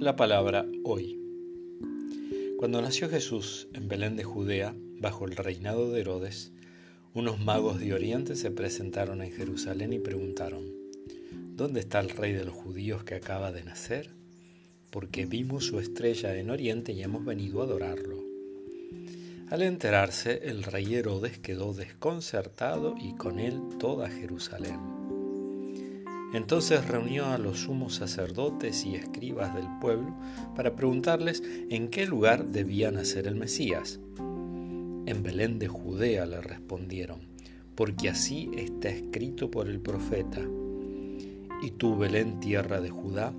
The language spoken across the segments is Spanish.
La palabra hoy. Cuando nació Jesús en Belén de Judea, bajo el reinado de Herodes, unos magos de Oriente se presentaron en Jerusalén y preguntaron, ¿Dónde está el rey de los judíos que acaba de nacer? Porque vimos su estrella en Oriente y hemos venido a adorarlo. Al enterarse, el rey Herodes quedó desconcertado y con él toda Jerusalén. Entonces reunió a los sumos sacerdotes y escribas del pueblo para preguntarles en qué lugar debía nacer el Mesías. En Belén de Judea le respondieron, porque así está escrito por el profeta. Y tú, Belén, tierra de Judá,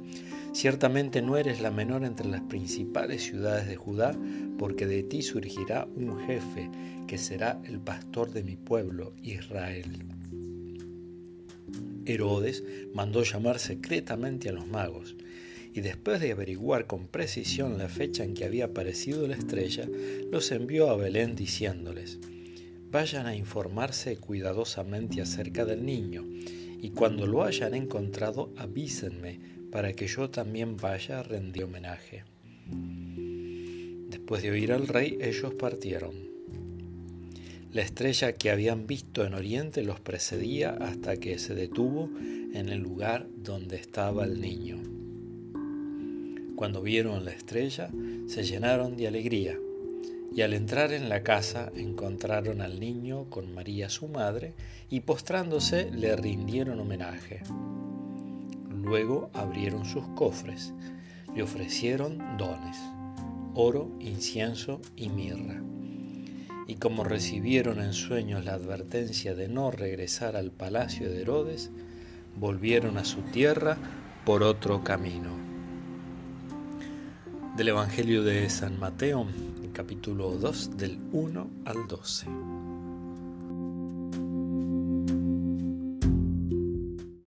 ciertamente no eres la menor entre las principales ciudades de Judá, porque de ti surgirá un jefe que será el pastor de mi pueblo, Israel. Herodes mandó llamar secretamente a los magos, y después de averiguar con precisión la fecha en que había aparecido la estrella, los envió a Belén diciéndoles, Vayan a informarse cuidadosamente acerca del niño, y cuando lo hayan encontrado avísenme para que yo también vaya a rendir homenaje. Después de oír al rey, ellos partieron. La estrella que habían visto en Oriente los precedía hasta que se detuvo en el lugar donde estaba el niño. Cuando vieron la estrella, se llenaron de alegría y al entrar en la casa encontraron al niño con María su madre y postrándose le rindieron homenaje. Luego abrieron sus cofres, le ofrecieron dones, oro, incienso y mirra y como recibieron en sueños la advertencia de no regresar al palacio de Herodes, volvieron a su tierra por otro camino. Del Evangelio de San Mateo, capítulo 2, del 1 al 12.